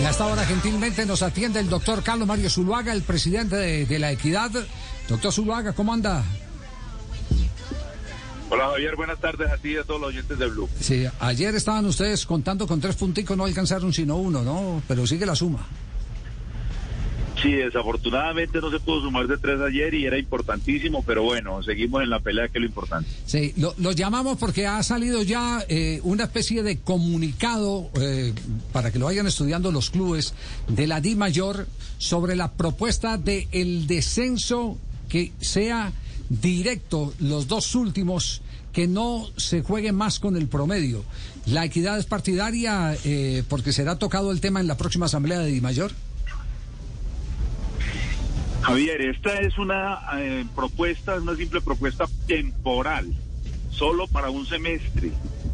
Y hasta ahora gentilmente nos atiende el doctor Carlos Mario Zuluaga, el presidente de, la Equidad. Doctor Zuluaga, ¿cómo anda? Hola Javier, buenas tardes a ti y a todos los oyentes de Blue. Sí, ayer estaban ustedes contando con tres punticos, no alcanzaron sino uno, ¿no? Pero sigue la suma. Sí, desafortunadamente no se pudo sumar de tres ayer y era importantísimo, pero bueno, seguimos en la pelea que es lo importante. Sí, lo, llamamos porque ha salido ya eh, una especie de comunicado eh, para que lo vayan estudiando los clubes de la Di Mayor sobre la propuesta de el descenso que sea directo los dos últimos que no se juegue más con el promedio. ¿La equidad es partidaria eh, porque será tocado el tema en la próxima asamblea de Di Mayor? Javier, esta es una eh, propuesta, una simple propuesta temporal, solo para un semestre.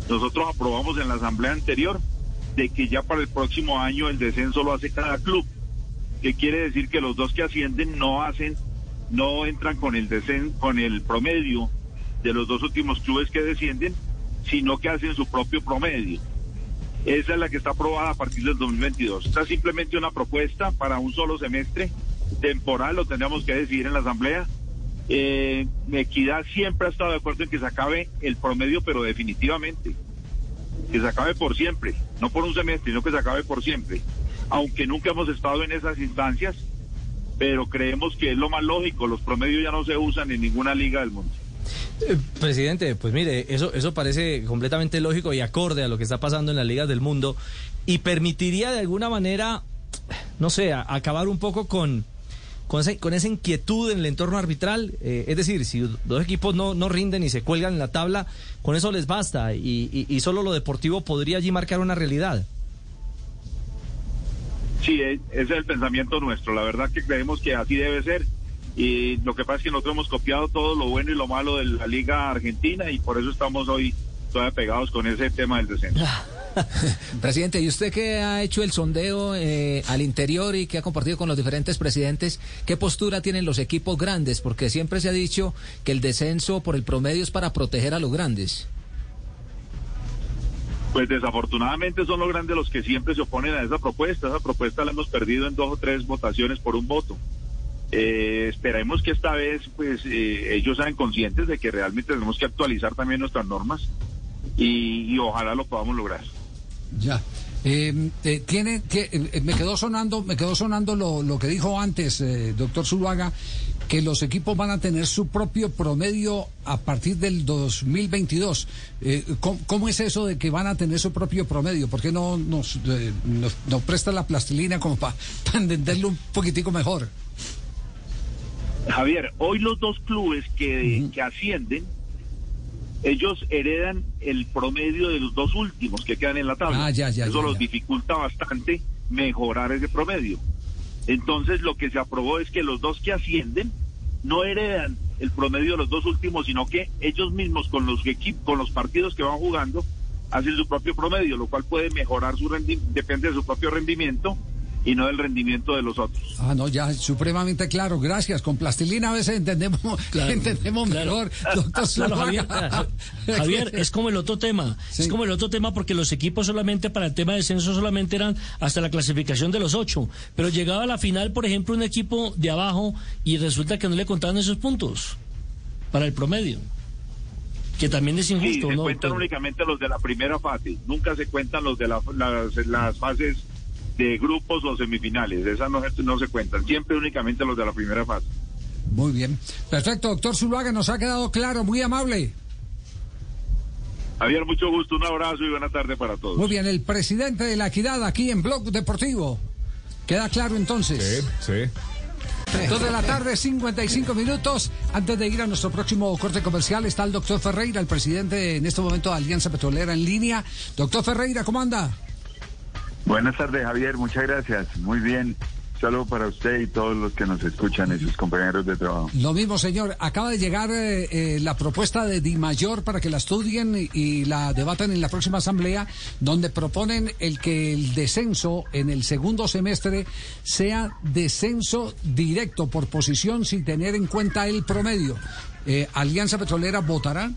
Nosotros aprobamos en la asamblea anterior de que ya para el próximo año el descenso lo hace cada club, que quiere decir que los dos que ascienden no hacen, no entran con el descenso, con el promedio de los dos últimos clubes que descienden, sino que hacen su propio promedio. Esa es la que está aprobada a partir del 2022. Esta es simplemente una propuesta para un solo semestre temporal, lo tendríamos que decidir en la Asamblea. Eh, Equidad siempre ha estado de acuerdo en que se acabe el promedio, pero definitivamente. Que se acabe por siempre, no por un semestre, sino que se acabe por siempre. Aunque nunca hemos estado en esas instancias, pero creemos que es lo más lógico. Los promedios ya no se usan en ninguna liga del mundo. Eh, presidente, pues mire, eso, eso parece completamente lógico y acorde a lo que está pasando en las ligas del mundo y permitiría de alguna manera, no sé, acabar un poco con, con, esa inquietud en el entorno arbitral. Eh, es decir, si dos equipos no, no rinden y se cuelgan en la tabla, con eso les basta y, y, solo lo deportivo podría allí marcar una realidad. Sí, e, ese es el pensamiento nuestro. La verdad que creemos que así debe ser. Y lo que pasa es que nosotros hemos copiado todo lo bueno y lo malo de la Liga Argentina y por eso estamos hoy todavía pegados con ese tema del descenso. Presidente, ¿y usted que ha hecho el sondeo eh, al interior y que ha compartido con los diferentes presidentes, qué postura tienen los equipos grandes? Porque siempre se ha dicho que el descenso por el promedio es para proteger a los grandes. Pues desafortunadamente son los grandes los que siempre se oponen a esa propuesta. Esa propuesta la hemos perdido en dos o tres votaciones por un voto. Eh, esperemos que esta vez pues eh, ellos sean conscientes de que realmente tenemos que actualizar también nuestras normas y ojalá lo podamos lograr. Ya. Eh, eh, tiene, eh, me quedó sonando, me quedó sonando lo, que dijo antes, doctor Zuluaga, que los equipos van a tener su propio promedio a partir del 2022. ¿cómo, es eso de que van a tener su propio promedio? ¿Por qué no nos, nos, presta la plastilina como para entenderlo un poquitico mejor? Javier, hoy los dos clubes que, que ascienden ellos heredan el promedio de los dos últimos que quedan en la tabla. Ah, Eso los dificulta bastante mejorar ese promedio. Entonces lo que se aprobó es que los dos que ascienden no heredan el promedio de los dos últimos, sino que ellos mismos con los equipos, con los partidos que van jugando, hacen su propio promedio, lo cual puede mejorar su rendimiento, depende de su propio rendimiento y no del rendimiento de los otros. Ah, no, ya supremamente claro. Gracias. Con plastilina a veces entendemos, entendemos mejor, doctor Javier, es como el otro tema. Es como el otro tema porque los equipos solamente para el tema de descenso solamente eran hasta la clasificación de los ocho. Pero llegaba a la final, por ejemplo, un equipo de abajo y resulta que no le contaban esos puntos para el promedio. Que también es injusto, se ¿no? cuentan únicamente los de la primera fase. Nunca se cuentan los de las, las fases de grupos o semifinales. Esas no, no se cuentan, siempre únicamente los de la primera fase. Muy bien. Perfecto, doctor Zuluaga, nos ha quedado claro, muy amable. Javier, mucho gusto, un abrazo y buena tarde para todos. Muy bien, el presidente de la Equidad aquí en Blog Deportivo. ¿Queda claro entonces? Sí, sí. Dos de la tarde, 55 minutos. Antes de ir a nuestro próximo corte comercial, está el doctor Ferreira, el presidente en este momento de Alianza Petrolera en línea. Doctor Ferreira, ¿cómo anda? Buenas tardes, Javier. Muchas gracias. Muy bien. Saludos para usted y todos los que nos escuchan y sus compañeros de trabajo. Lo mismo, señor. Acaba de llegar eh, eh, la propuesta de Di Mayor para que la estudien y, la debatan en la próxima asamblea, donde proponen el que el descenso en el segundo semestre sea descenso directo por posición sin tener en cuenta el promedio. Eh, ¿Alianza Petrolera votará?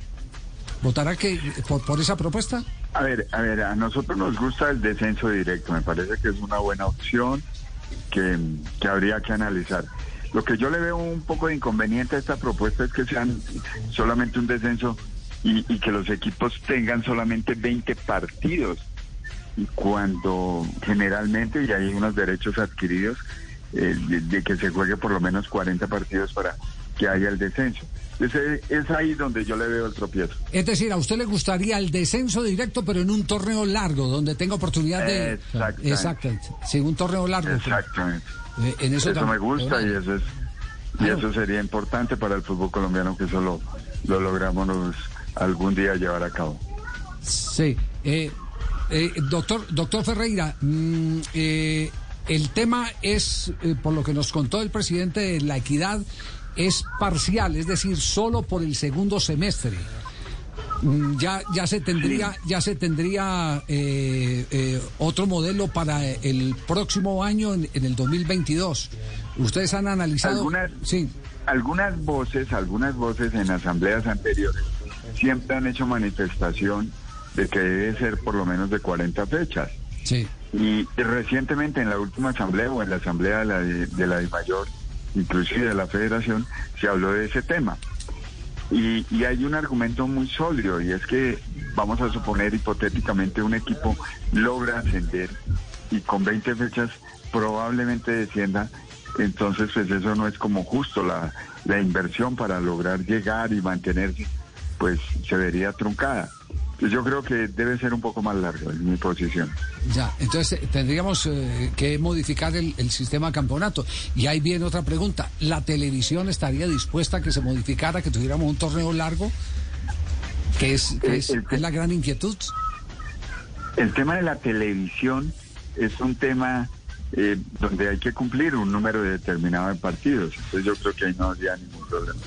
¿Votará que por esa propuesta? A ver, a ver, a nosotros nos gusta el descenso directo, me parece que es una buena opción que, que habría que analizar. Lo que yo le veo un poco de inconveniente a esta propuesta es que sean solamente un descenso y, y que los equipos tengan solamente 20 partidos. Y cuando generalmente, y hay unos derechos adquiridos, eh, de, de que se juegue por lo menos 40 partidos para que haya el descenso. Ese, es ahí donde yo le veo el tropiezo. Es decir, a usted le gustaría el descenso directo, pero en un torneo largo, donde tenga oportunidad de... Exactamente. Exactamente. Sí, un torneo largo. Exactamente. Eh, en eso, Eso me gusta y eso es y eso sería importante para el fútbol colombiano que eso lo, lo logramos algún día llevar a cabo. Sí. Eh, eh, doctor, doctor Ferreira, mm, eh, el tema es, por lo que nos contó el presidente, de la equidad es parcial, es decir, solo por el segundo semestre. Mm, Ya, ya se tendría, ya se tendría eh, eh, otro modelo para el próximo año, en, en el 2022. Ustedes han analizado. Algunas, Sí. algunas voces, algunas voces en asambleas anteriores siempre han hecho manifestación de que debe ser por lo menos de 40 fechas. Sí. Y recientemente en la última asamblea o en la asamblea de la de, de la mayor, inclusive de la federación, se habló de ese tema. Y, y hay un argumento muy sólido y es que vamos a suponer hipotéticamente un equipo logra ascender y con 20 fechas probablemente descienda, entonces pues eso no es como justo la, la inversión para lograr llegar y mantenerse, pues se vería truncada. Pues yo creo que debe ser un poco más largo, en mi posición. Ya, entonces eh, tendríamos eh, que modificar el, el sistema campeonato. Y ahí viene otra pregunta. ¿La televisión estaría dispuesta a que se modificara, que tuviéramos un torneo largo? Que es, que Eh, es la gran inquietud. El tema de la televisión es un tema eh, donde hay que cumplir un número determinado de partidos. Entonces yo creo que ahí no habría ningún problema.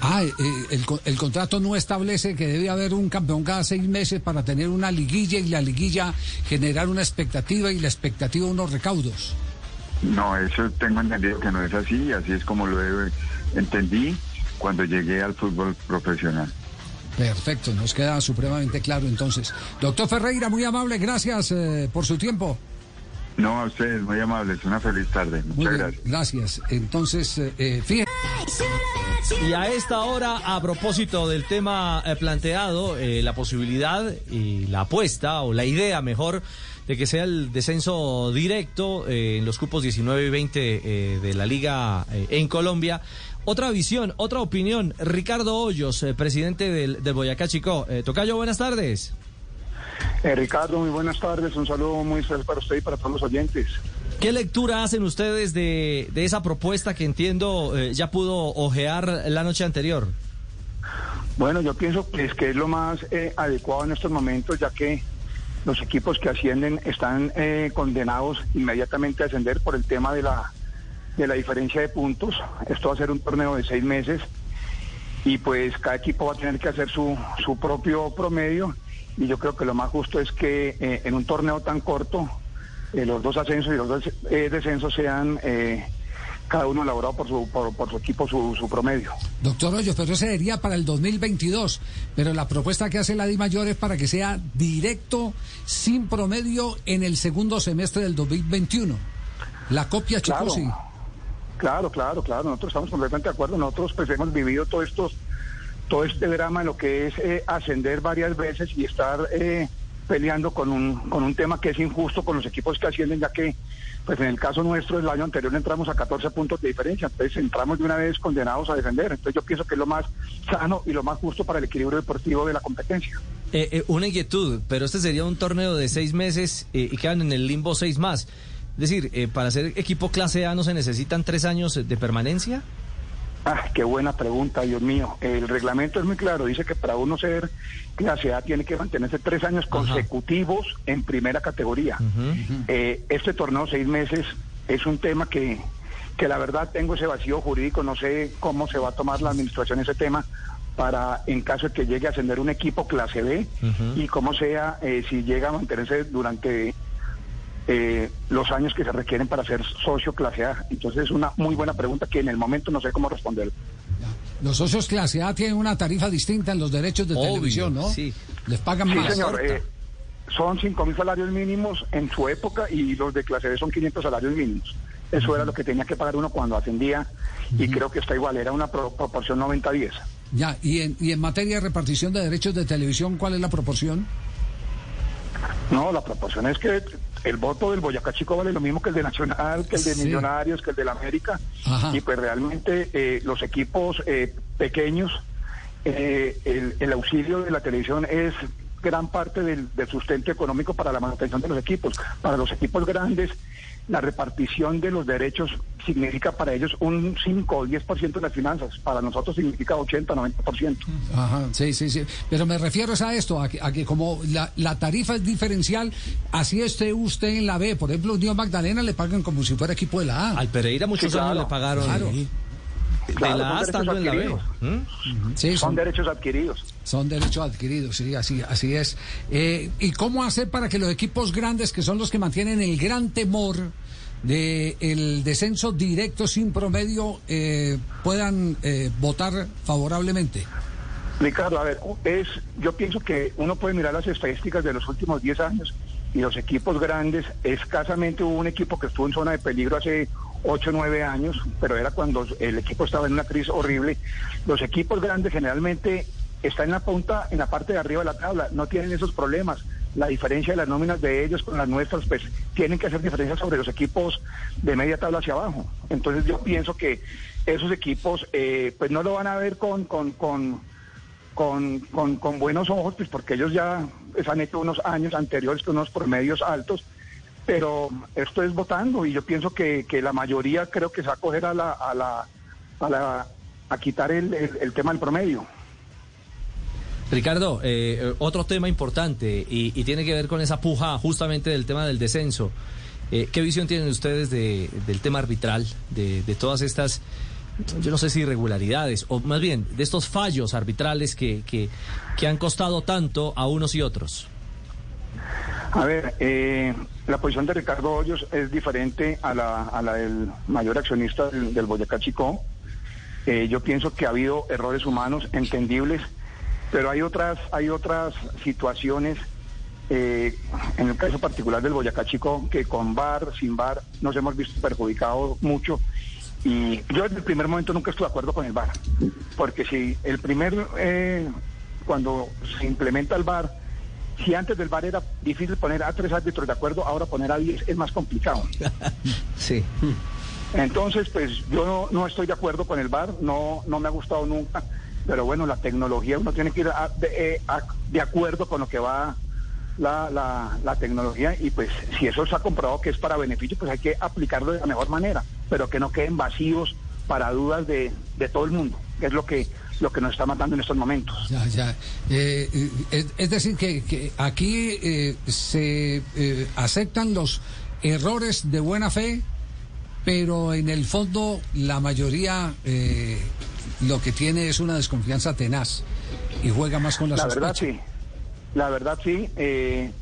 Ah, eh, el, co- el contrato no establece que debe haber un campeón cada seis meses para tener una liguilla y la liguilla generar una expectativa y la expectativa unos recaudos. No, eso tengo entendido que no es así, y así es como lo entendí cuando llegué al fútbol profesional. Perfecto, nos queda supremamente claro entonces. Doctor Ferreira, muy amable, gracias eh, por su tiempo. No, a ustedes, muy amables, una feliz tarde. Muy Muchas bien, gracias. gracias. Entonces, eh, eh, fíjense. Y a esta hora, a propósito del tema eh, planteado, eh, la posibilidad y la apuesta, o la idea mejor, de que sea el descenso directo eh, en los cupos 19 y 20 eh, de la liga en Colombia. Otra visión, otra opinión. Ricardo Hoyos, presidente del, del Boyacá Chico. Tocayo, buenas tardes. Ricardo, muy buenas tardes. Un saludo muy especial para usted y para todos los oyentes. ¿Qué lectura hacen ustedes de, de esa propuesta que entiendo eh, ya pudo ojear la noche anterior? Bueno, yo pienso que es que es lo más eh, adecuado en estos momentos, ya que los equipos que ascienden están eh, condenados inmediatamente a ascender por el tema de la de la diferencia de puntos. Esto va a ser un torneo de seis meses y pues cada equipo va a tener que hacer su, su propio promedio y yo creo que lo más justo es que eh, en un torneo tan corto eh, los dos ascensos y los dos eh, descensos sean eh, cada uno elaborado por su, por, por su equipo su, su promedio. Doctor Hoyos, pero ese sería para el 2022. Pero la propuesta que hace la Di Mayor es para que sea directo, sin promedio, en el segundo semestre del 2021. La copia. Chicosi. Claro, claro, claro. Nosotros estamos completamente de acuerdo. Nosotros pues hemos vivido todo estos, todo este drama en lo que es eh, ascender varias veces y estar eh, peleando con un, con un tema que es injusto con los equipos que ascienden, ya que pues en el caso nuestro el año anterior entramos a 14 puntos de diferencia, entonces entramos de una vez condenados a defender. Entonces yo pienso que es lo más sano y lo más justo para el equilibrio deportivo de la competencia. Eh, eh, una inquietud, pero este sería un torneo de seis meses eh, y quedan en el limbo seis más. Es decir, eh, para ser equipo clase A no se necesitan tres años de permanencia. Ah, qué buena pregunta, Dios mío. El reglamento es muy claro, dice que para uno ser clase A tiene que mantenerse tres años consecutivos en primera categoría. Eh, este torneo seis meses es un tema que, que la verdad tengo ese vacío jurídico, no sé cómo se va a tomar la administración ese tema para en caso de que llegue a ascender un equipo clase B y cómo sea eh, si llega a mantenerse durante eh, los años que se requieren para ser socio clase A. Entonces es una muy buena pregunta que en el momento no sé cómo responder. Los socios clase A tienen una tarifa distinta en los derechos de Obvio, televisión, ¿no? sí. Les pagan Sí, más. señor. eh, son 5 mil salarios mínimos en su época y los de clase B son 500 salarios mínimos. Eso era lo que tenía que pagar uno cuando ascendía y creo que está igual, era una pro- proporción 90-10. Ya, y en, y en materia de repartición de derechos de televisión, ¿cuál es la proporción? No, la proporción es que el voto del Boyacá Chico vale lo mismo que el de Nacional, que el de Sí. Millonarios, que el del América. Ajá. Y pues realmente eh, los equipos eh, pequeños, eh, el, el auxilio de la televisión es gran parte del, del sustento económico para la manutención de los equipos. Para los equipos grandes, la repartición de los derechos significa para ellos un 5 o 10% de las finanzas. Para nosotros significa 80 90%. Ajá, sí, sí, sí. Pero me refiero es a esto, a que, a que como la, la tarifa es diferencial, así esté usted en la B. Por ejemplo, Unión Magdalena le pagan como si fuera equipo de la A. Al Pereira muchos Sí, claro. años le pagaron Claro. De la A son estando en la B. derechos ¿Mm? Sí, Son son, derechos adquiridos. son derechos adquiridos, sí, así, así es. Eh, ¿Y cómo hacer para que los equipos grandes, que son los que mantienen el gran temor de el descenso directo sin promedio, eh, puedan eh, votar favorablemente? Ricardo, a ver, es, yo pienso que uno puede mirar las estadísticas de los últimos 10 años y los equipos grandes, escasamente hubo un equipo que estuvo en zona de peligro hace 8 o 9 años, pero era cuando el equipo estaba en una crisis horrible. Los equipos grandes generalmente están en la punta, en la parte de arriba de la tabla, no tienen esos problemas. La diferencia de las nóminas de ellos con las nuestras, pues tienen que hacer diferencia sobre los equipos de media tabla hacia abajo. Entonces yo pienso que esos equipos, eh, pues no lo van a ver con, con, con con, con, con buenos ojos, pues porque ellos ya pues, han hecho unos años anteriores con unos promedios altos, pero esto es votando y yo pienso que, que la mayoría creo que se va a coger a la, a la, a la, a quitar el, el, el tema del promedio. Ricardo, eh, otro tema importante y, y tiene que ver con esa puja justamente del tema del descenso. Eh, ¿Qué visión tienen ustedes de- del tema arbitral, de, de todas estas, yo no sé si irregularidades, o más bien de estos fallos arbitrales que, que, que han costado tanto a unos y otros? A ver, eh, la posición de Ricardo Hoyos es diferente a la, del mayor accionista del, del Boyacá Chico. Eh, yo pienso que ha habido errores humanos entendibles, pero hay otras, hay otras situaciones, eh, en el caso particular del Boyacá Chico, que con VAR, sin VAR, nos hemos visto perjudicados mucho. Y yo desde el primer momento nunca estuve de acuerdo con el VAR, porque si el primer, eh, cuando se implementa el VAR, si antes del VAR era difícil poner a tres árbitros de acuerdo, ahora poner a diez es más complicado. Sí. Entonces, pues yo no, no estoy de acuerdo con el VAR, no, no me ha gustado nunca, pero bueno, la tecnología, uno tiene que ir a- de, eh, a- de acuerdo con lo que va la, la, la tecnología y pues si eso se ha comprobado que es para beneficio, pues hay que aplicarlo de la mejor manera, pero que no queden vacíos para dudas de, de todo el mundo, que es lo que, lo que nos está matando en estos momentos. Ya, ya. Eh, eh, es, es decir, que, que aquí eh, se eh, aceptan los errores de buena fe, pero en el fondo la mayoría eh, lo que tiene es una desconfianza tenaz y juega más con la, La sospecha. verdad sí, la verdad sí, eh,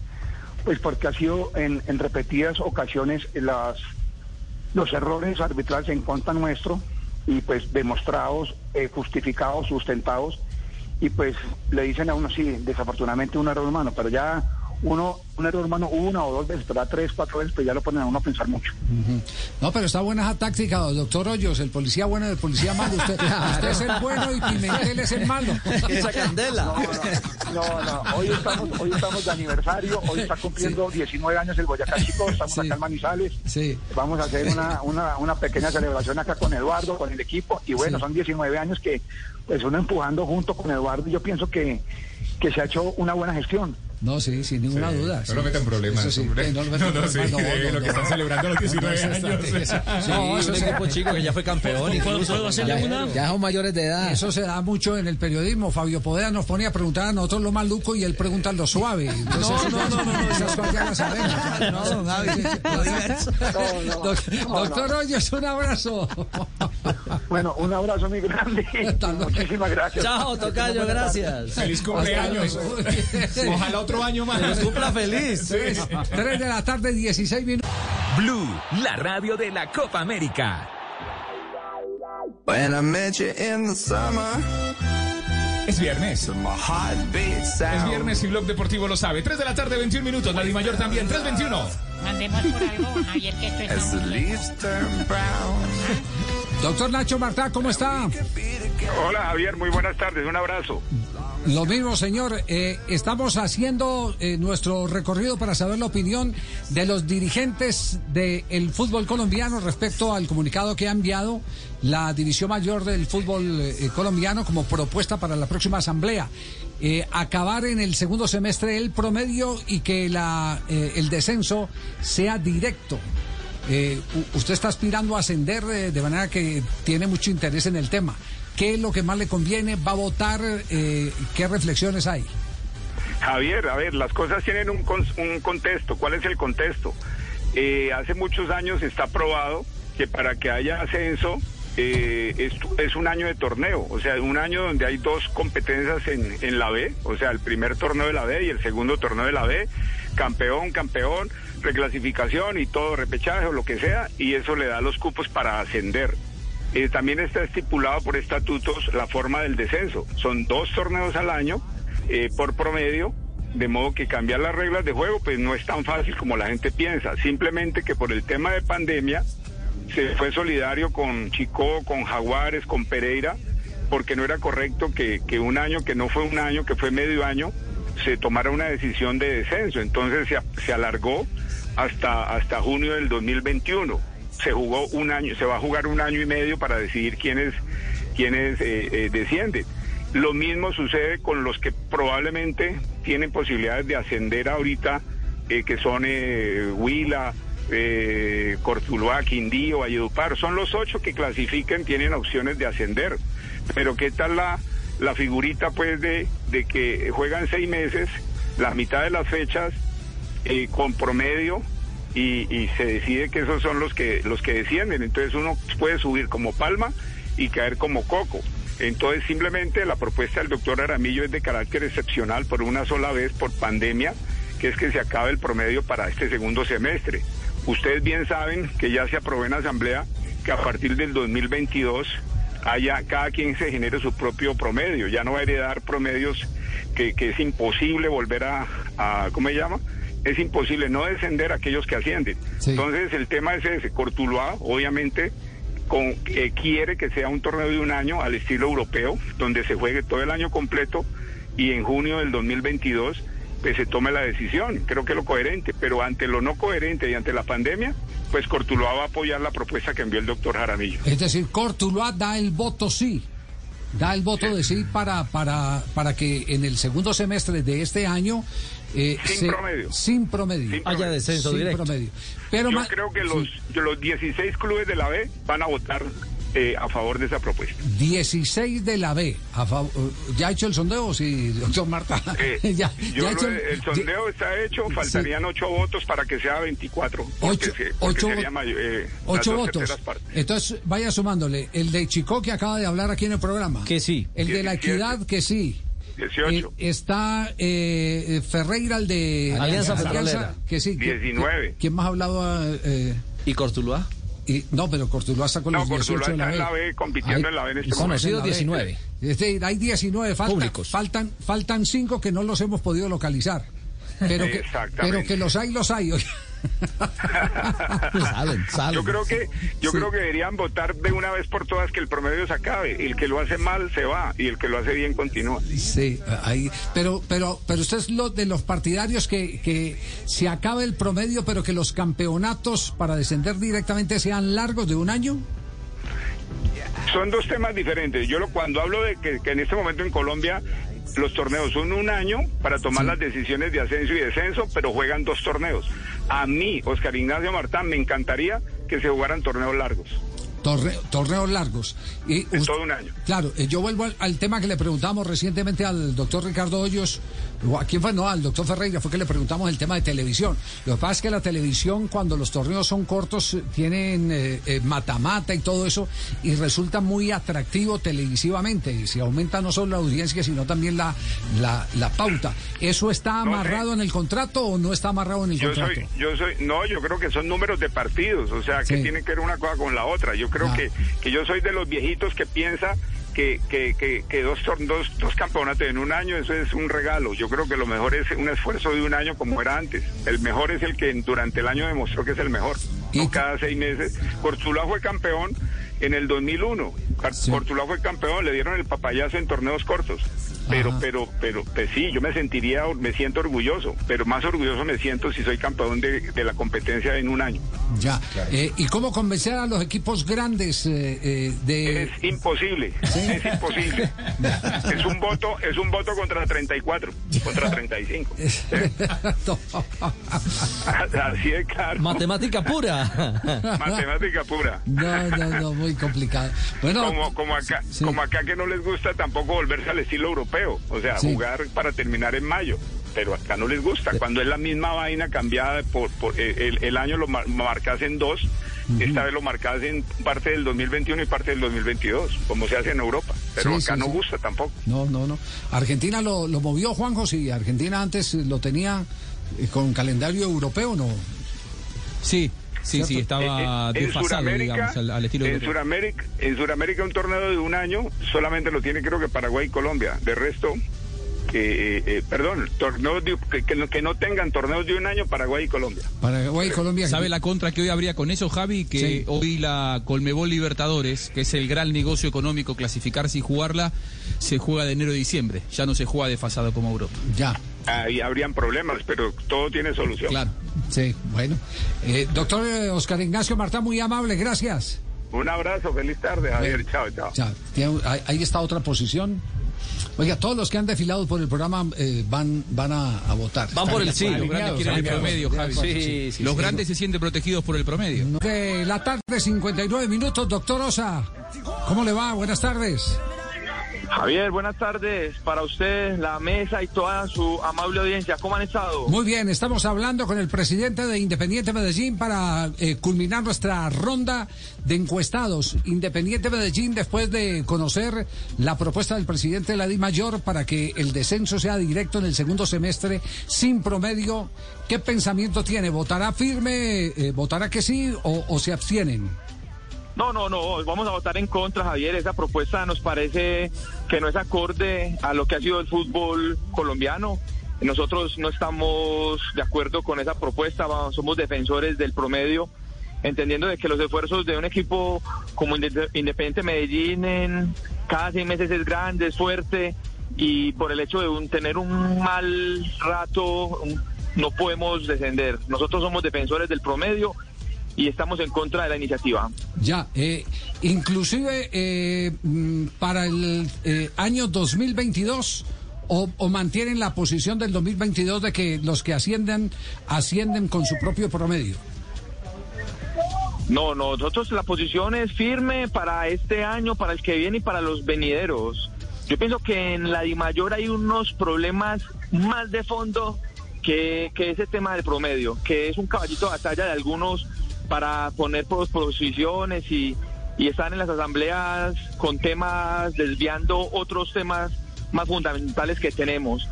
pues porque ha sido en, en repetidas ocasiones las los errores arbitrales en contra nuestro y pues demostrados, eh, justificados, sustentados y pues le dicen a uno sí, desafortunadamente un error humano, pero ya uno, un error humano una o dos veces, pero tres, cuatro veces, pues ya lo ponen a uno a pensar mucho. No, pero está buena esa táctica, doctor Hoyos, el policía bueno y el policía malo. Usted, usted es el bueno y Pimentel es el malo. Esa candela. No, no, hoy estamos, hoy estamos de aniversario, hoy está cumpliendo 19 años el Boyacá Chico, estamos Sí. acá en Manizales. Sí. Vamos a hacer una, una, una pequeña celebración acá con Eduardo, con el equipo, y bueno, Sí. son 19 años que pues uno empujando junto con Eduardo, y yo pienso que, que se ha hecho una buena gestión. No, sí, sin ninguna duda. No sí. lo metan problemas, Eso sí, hombre. eh, no lo No, metan no, en sí, problemas, de lo que están celebrando los 19 esa años. Sí, No, un eso se- equipo chico que ya fue campeón ¿Puedo- incluso. Ya- una? Ya son mayores de edad. Eso se da mucho en el periodismo. Fabio Podea nos ponía a preguntar a nosotros lo maluco y él pregunta lo suave. Entonces, No, no, no, no, no. Esas cosas ya las sabemos. No, don Javi, no Doctor Hoyos, un abrazo. Bueno, un abrazo muy grande. Muchísimas gracias. Chao, Tocayo, gracias. Feliz cumpleaños. Ojalá otro año más. Que los cumpla feliz. Tres de la tarde, 16 minutos. Blue, la radio de la Copa América. When I met you in the summer, Es viernes. Es viernes y Blog Deportivo lo sabe. 3 de la tarde, 21 minutos. La Di Mayor también, 3.21. Mandemos por algo, Javier, que esto es Doctor Nacho Martá, ¿cómo está? Hola Javier, muy buenas tardes, un abrazo. Lo mismo, señor. Eh, estamos haciendo eh, nuestro recorrido para saber la opinión de los dirigentes del fútbol colombiano respecto al comunicado que ha enviado la División Mayor del Fútbol eh, Colombiano como propuesta para la próxima asamblea. Acabar en el segundo semestre el promedio y que la, el descenso sea directo. Eh, usted está aspirando a ascender eh, de manera que tiene mucho interés en el tema. ¿Qué es lo que más le conviene? ¿Va a votar? Eh, ¿Qué reflexiones hay? Javier, a ver, las cosas tienen un, un contexto. ¿Cuál es el contexto? Eh, hace muchos años está probado que para que haya ascenso eh, es, es un año de torneo, o sea, un año donde hay dos competencias en, en la B, o sea, el primer torneo de la B y el segundo torneo de la B, campeón, campeón, reclasificación y todo, repechaje o lo que sea, y eso le da los cupos para ascender. Eh, también está estipulado por estatutos la forma del descenso. Son dos torneos al año eh, por promedio, de modo que cambiar las reglas de juego pues no es tan fácil como la gente piensa. Simplemente que por el tema de pandemia se fue solidario con Chico, con Jaguares, con Pereira, porque no era correcto que, que un año que no fue un año, que fue medio año, se tomara una decisión de descenso. Entonces se, se alargó hasta, hasta junio del 2021 se jugó un año, se va a jugar un año y medio para decidir quiénes, quiénes eh, eh, descienden. Lo mismo sucede con los que probablemente tienen posibilidades de ascender ahorita, eh, que son eh, Huila, eh, Cortuluá, Quindío, Valledupar. Son los ocho que clasifican, tienen opciones de ascender. Pero ¿qué tal la, la figurita pues de, de que juegan seis meses, la mitad de las fechas, eh, con promedio y, y se decide que esos son los que los que descienden. Entonces uno puede subir como palma y caer como coco. Entonces simplemente la propuesta del doctor Aramillo es de carácter excepcional por una sola vez por pandemia, que es que se acabe el promedio para este segundo semestre. Ustedes bien saben que ya se aprobó en asamblea que a partir del 2022 haya cada quien se genere su propio promedio, ya no va a heredar promedios que, es imposible volver a ¿cómo se llama? Es imposible no descender a aquellos que ascienden. Sí. Entonces el tema es ese, Cortuluá obviamente con, eh, quiere que sea un torneo de un año al estilo europeo, donde se juegue todo el año completo y en junio del 2022 pues se tome la decisión, creo que es lo coherente, pero ante lo no coherente y ante la pandemia, pues Cortuluá va a apoyar la propuesta que envió el doctor Jaramillo. Es decir, Cortuluá da el voto sí. Da el voto de sí para, para, para que en el segundo semestre de este año. eh, Sin promedio. Sin promedio. Sin Haya descenso Sin directo. promedio. Pero Yo creo que sí, los, yo- los 16 clubes de la B van a votar eh, a favor de esa propuesta. 16 de la B. a fav- ¿Ya ha hecho el sondeo? Sí, doctor Marta. Eh, ya, yo ya hecho el sondeo está hecho, faltarían ocho votos para que sea 24. Porque, Ocho- se- porque ocho sería vo- mayo- eh, las Ocho dos votos. terceras partes. Entonces, vaya sumándole. El de Chico que acaba de hablar aquí en el programa. Que sí. El de la 17. equidad que sí. 18. Eh, está eh, Ferreira, el de Alianza Petrolera. que sí. que- 19. ¿Quién más ha hablado? eh, ¿Y Cortuluá? Y, no, pero Cortuluá está con No, los 18 Cortuluá de la está en B. la B, compitiendo en la B en este en B. Conocidos 19. Es decir, hay 19, faltan, Públicos. faltan, faltan 5 que no los hemos podido localizar. Pero que, pero que los hay, los hay. Salen, salen. Yo creo que yo Sí. creo que deberían votar de una vez por todas que el promedio se acabe. El que lo hace mal se va y el que lo hace bien continúa. Sí, ahí, pero, pero, pero usted es lo de los partidarios que, que se acabe el promedio, pero que los campeonatos para descender directamente sean largos de un año. Son dos temas diferentes. Yo lo, cuando hablo de que, que en este momento en Colombia los torneos son un año para tomar las decisiones de ascenso y descenso, pero juegan dos torneos. A mí, Oscar Ignacio Martán, me encantaría que se jugaran torneos largos. Torre- torneos largos. Y us- todo un año. Claro, eh, yo vuelvo al, al tema que le preguntamos recientemente al doctor Ricardo Hoyos, a quién fue, no, al doctor Ferreira, fue que le preguntamos el tema de televisión. Lo que pasa es que la televisión, cuando los torneos son cortos, eh, tienen eh, eh, mata-mata y todo eso, y resulta muy atractivo televisivamente. Y se aumenta no solo la audiencia, sino también la, la, la pauta. ¿Eso está No amarrado en el contrato o no está amarrado en el Yo contrato? soy, yo soy, no, yo creo que son números de partidos, o sea, que Sí. tiene que ver una cosa con la otra. Yo creo Ah. que, que yo soy de los viejitos que piensa que, que, que, que dos, dos, dos campeonatos en un año, eso es un regalo. Yo creo que lo mejor es un esfuerzo de un año como era antes. El mejor es el que durante el año demostró que es el mejor. No cada seis meses. Cortula fue campeón en el 2001. Cortula fue campeón, le dieron el papayazo en torneos cortos. Pero, pero, pero, pues sí, yo me sentiría, me siento orgulloso, pero más orgulloso me siento si soy campeón de, de la competencia en un año. Ya. Eh, ¿Y cómo convencer a los equipos grandes eh, eh, de...? Es imposible, es imposible. es un voto, es un voto contra 34, contra 35. Así es claro. Matemática pura. Matemática pura. No, no, no, muy complicado. Bueno, como, como acá, como acá que no les gusta tampoco volverse al estilo europeo o sea, jugar para terminar en mayo. Pero acá no les gusta. Cuando es la misma vaina cambiada, por, eh, el, año lo marcas en dos, esta vez lo marcas en parte del 2021 y parte del 2022, como se hace en Europa. Pero acá no gusta tampoco. No, no, no. Argentina lo, lo movió Juan José. Argentina antes lo tenía eh, con calendario europeo, ¿no? Sí, Sí, sí, estaba en, desfasado, digamos, al, estilo en Sudamérica, en Sudamérica un torneo de un año solamente lo tiene creo que Paraguay y Colombia. De resto, que, eh, eh, perdón, torneos que, que, no, tengan torneos de un año Paraguay y Colombia. Paraguay y Colombia. ¿Sabe la contra que hoy habría con eso, Javi? Que hoy la Colmebol Libertadores, que es el gran negocio económico, clasificarse y jugarla, se juega de enero a diciembre. Ya no se juega desfasado como Europa. Ya. Ahí habrían problemas, pero todo tiene solución. Claro. Sí, bueno. Eh, doctor Oscar Ignacio Marta, muy amable, gracias. Un abrazo, feliz tarde, Javier. Chao, chao. chao. Ahí está otra posición. Oiga, todos los que han desfilado por el programa eh, van van a, votar. Van por el sí, los grandes quieren el promedio, Javi. Sí, sí, los grandes se sienten protegidos por el promedio. De la tarde, 59 minutos, doctor Osa. ¿Cómo le va? Buenas tardes. Javier, buenas tardes para usted, la mesa y toda su amable audiencia. ¿Cómo han estado? Muy bien, estamos hablando con el presidente de Independiente Medellín para eh, culminar nuestra ronda de encuestados. Independiente Medellín, después de conocer la propuesta del presidente de la Di Mayor para que el descenso sea directo en el segundo semestre sin promedio, ¿qué pensamiento tiene? ¿Votará firme? Eh, ¿Votará que sí o, o se abstienen? No, no, no, vamos a votar en contra, Javier. Esa propuesta nos parece que no es acorde a lo que ha sido el fútbol colombiano. Nosotros no estamos de acuerdo con esa propuesta, somos defensores del promedio, entendiendo de que los esfuerzos de un equipo como Independiente Medellín en cada seis meses es grande, es fuerte, y por el hecho de tener un mal rato no podemos descender. Nosotros somos defensores del promedio y estamos en contra de la iniciativa. Ya, eh, inclusive eh, mm, para el eh, año 2022 o, o, mantienen la posición del 2022 de que los que ascienden ascienden con su propio promedio. No, nosotros la posición es firme para este año, para el que viene y para los venideros. Yo pienso que en la DIMAYOR hay unos problemas más de fondo que, que ese tema del promedio, que es un caballito de batalla de algunos para poner posiciones y, y estar en las asambleas con temas, desviando otros temas más fundamentales que tenemos.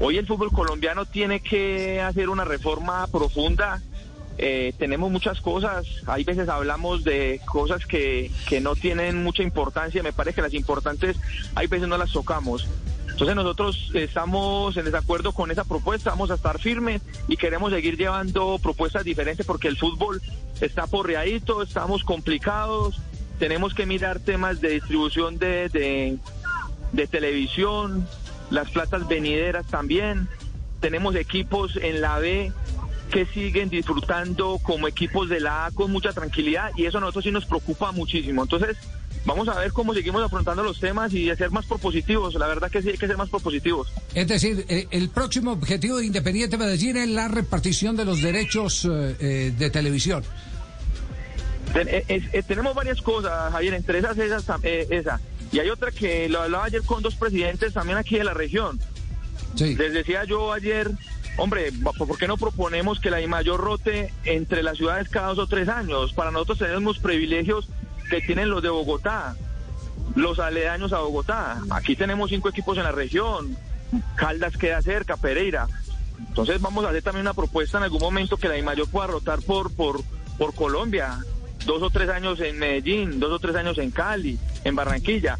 Hoy el fútbol colombiano tiene que hacer una reforma profunda. Eh, tenemos muchas cosas, hay veces hablamos de cosas que, que no tienen mucha importancia, me parece que las importantes hay veces no las tocamos. Entonces nosotros estamos en desacuerdo con esa propuesta, vamos a estar firmes y queremos seguir llevando propuestas diferentes porque el fútbol está porreadito, estamos complicados, tenemos que mirar temas de distribución de, de, televisión, las platas venideras también, tenemos equipos en la B que siguen disfrutando como equipos de la A con mucha tranquilidad y eso a nosotros sí nos preocupa muchísimo. Entonces, vamos a ver cómo seguimos afrontando los temas y ser más propositivos. La verdad que sí hay que ser más propositivos. Es decir, eh, el próximo objetivo de Independiente Medellín es la repartición de los derechos eh, eh, de televisión. tenemos varias cosas, Javier, entre esas, esa. Y hay otra que lo hablaba ayer con dos presidentes también aquí de la región. Les decía yo ayer, hombre, ¿por qué no proponemos que la mayor rote entre las ciudades cada dos o tres años? Para nosotros tenemos privilegios que tienen los de Bogotá, los aledaños a Bogotá. Aquí tenemos cinco equipos en la región, Caldas queda cerca, Pereira. Entonces vamos a hacer también una propuesta en algún momento que la mayor pueda rotar por, por, por Colombia, dos o tres años en Medellín, dos o tres años en Cali, en Barranquilla.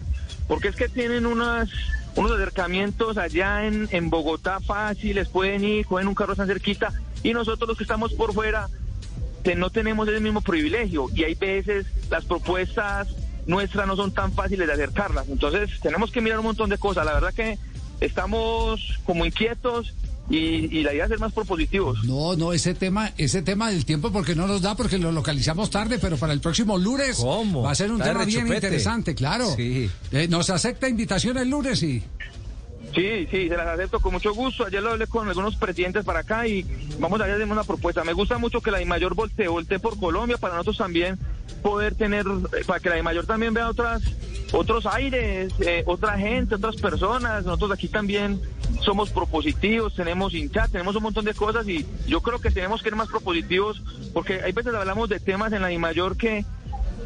porque es que tienen unas unos acercamientos allá en, en Bogotá fáciles, pueden ir, cogen un carro tan cerquita, y nosotros los que estamos por fuera que no tenemos ese mismo privilegio, y hay veces las propuestas nuestras no son tan fáciles de acercarlas, entonces tenemos que mirar un montón de cosas, la verdad que estamos como inquietos y, la idea es ser más propositivos. No, no, ese tema, ese tema del tiempo porque no nos da, porque lo localizamos tarde, pero para el próximo lunes va a ser un tema bien interesante, claro. Sí. Eh, ¿Nos acepta invitación el lunes? Sí. Sí, sí, se las acepto con mucho gusto. Ayer lo hablé con algunos presidentes para acá y vamos a hacer una propuesta. Me gusta mucho que la de mayor voltee, voltee por Colombia para nosotros también poder tener, para que la de mayor también vea otras, otros aires, eh, otra gente, otras personas. Nosotros aquí también somos propositivos, tenemos hinchas, tenemos un montón de cosas y yo creo que tenemos que ser más propositivos porque hay veces hablamos de temas en la de mayor que,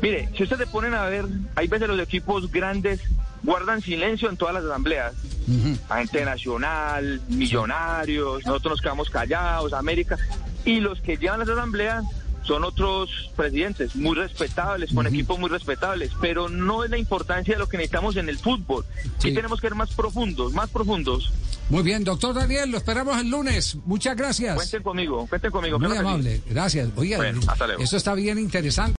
mire, si ustedes se ponen a ver, hay veces los equipos grandes guardan silencio en todas las asambleas. Agente Nacional, Millonarios, nosotros nos quedamos callados, América. Y los que llevan las asambleas son otros presidentes muy respetables, con equipos muy respetables, pero no es la importancia de lo que necesitamos en el fútbol. Sí. tenemos que ser más profundos, más profundos. Muy bien, doctor Daniel, lo esperamos el lunes. Muchas gracias. Cuenten conmigo, cuenten conmigo. Muy amable, gracias. Oiga, eso está bien interesante.